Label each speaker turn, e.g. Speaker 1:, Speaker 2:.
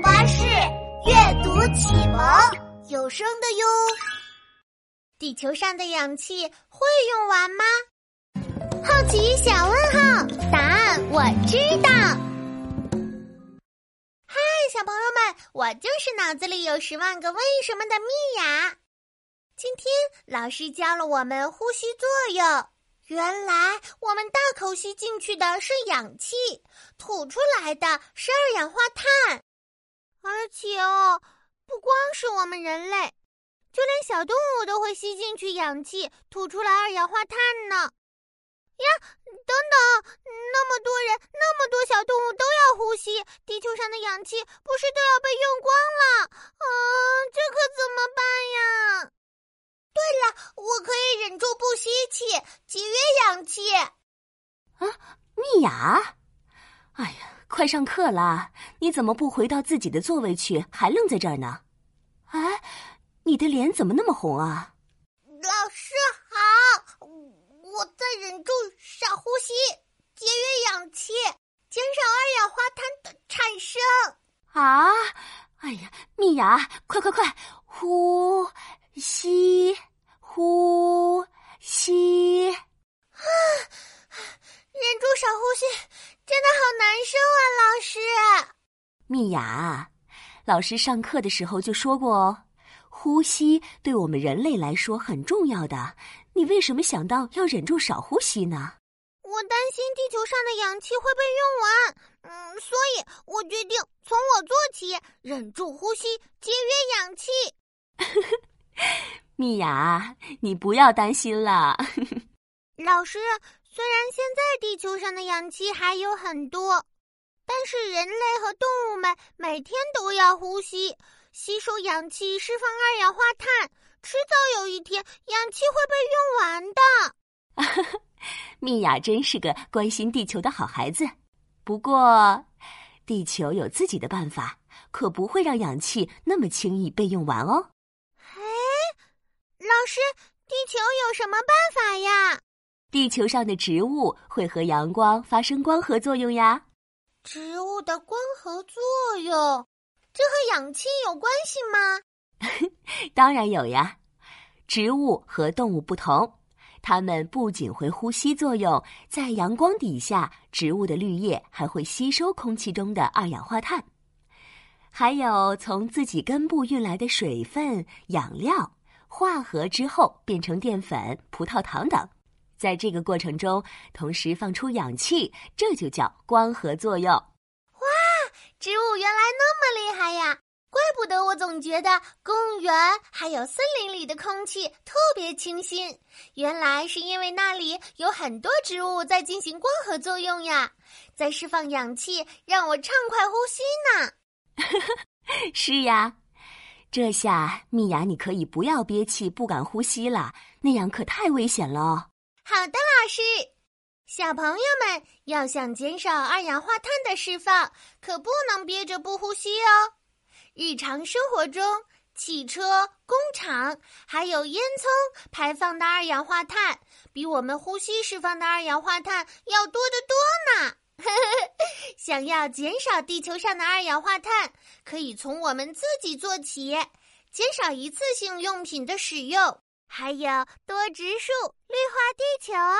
Speaker 1: 巴士阅读启蒙有声的哟。地球上的氧气会用完吗？好奇小问号，答案我知道。嗨，小朋友们，我就是脑子里有十万个为什么的蜜雅。今天老师教了我们呼吸作用。原来我们大口吸进去的是氧气，吐出来的是二氧化碳，而且哦，不光是我们人类，就连小动物都会吸进去氧气，吐出来二氧化碳呢。呀，等等，那么多人，那么多小动物都要呼吸，地球上的氧气不是都要被用光了？啊，这可怎么办呀？对了，我可以忍住不吸气，节约氧气。
Speaker 2: 啊，蜜雅，哎呀，快上课啦！你怎么不回到自己的座位去，还愣在这儿呢？哎，你的脸怎么那么红啊？
Speaker 1: 老师好，我在忍住少呼吸，节约氧气，减少二氧化碳的产生。
Speaker 2: 啊，哎呀，蜜雅，快快快，呼吸。呼吸，啊，
Speaker 1: 忍住少呼吸，真的好难受啊！老师，
Speaker 2: 蜜雅，老师上课的时候就说过哦，呼吸对我们人类来说很重要的。你为什么想到要忍住少呼吸呢？
Speaker 1: 我担心地球上的氧气会被用完，嗯，所以我决定从我做起，忍住呼吸，节约氧气。
Speaker 2: 蜜雅，你不要担心了。
Speaker 1: 老师，虽然现在地球上的氧气还有很多，但是人类和动物们每天都要呼吸，吸收氧气，释放二氧化碳，迟早有一天氧气会被用完的。
Speaker 2: 蜜雅真是个关心地球的好孩子。不过，地球有自己的办法，可不会让氧气那么轻易被用完哦。
Speaker 1: 老师，地球有什么办法呀？
Speaker 2: 地球上的植物会和阳光发生光合作用呀。
Speaker 1: 植物的光合作用，这和氧气有关系吗？
Speaker 2: 当然有呀。植物和动物不同，它们不仅会呼吸作用，在阳光底下，植物的绿叶还会吸收空气中的二氧化碳，还有从自己根部运来的水分、养料。化合之后变成淀粉、葡萄糖等，在这个过程中同时放出氧气，这就叫光合作用。哇，
Speaker 1: 植物原来那么厉害呀！怪不得我总觉得公园还有森林里的空气特别清新，原来是因为那里有很多植物在进行光合作用呀，在释放氧气，让我畅快呼吸
Speaker 2: 呢。是呀。这下，蜜雅，你可以不要憋气、不敢呼吸了，那样可太危险了。
Speaker 1: 好的，老师。小朋友们要想减少二氧化碳的释放，可不能憋着不呼吸哦。日常生活中，汽车、工厂还有烟囱排放的二氧化碳，比我们呼吸释放的二氧化碳要多得多呢。想要减少地球上的二氧化碳，可以从我们自己做起，减少一次性用品的使用，还有多植树，绿化地球哦。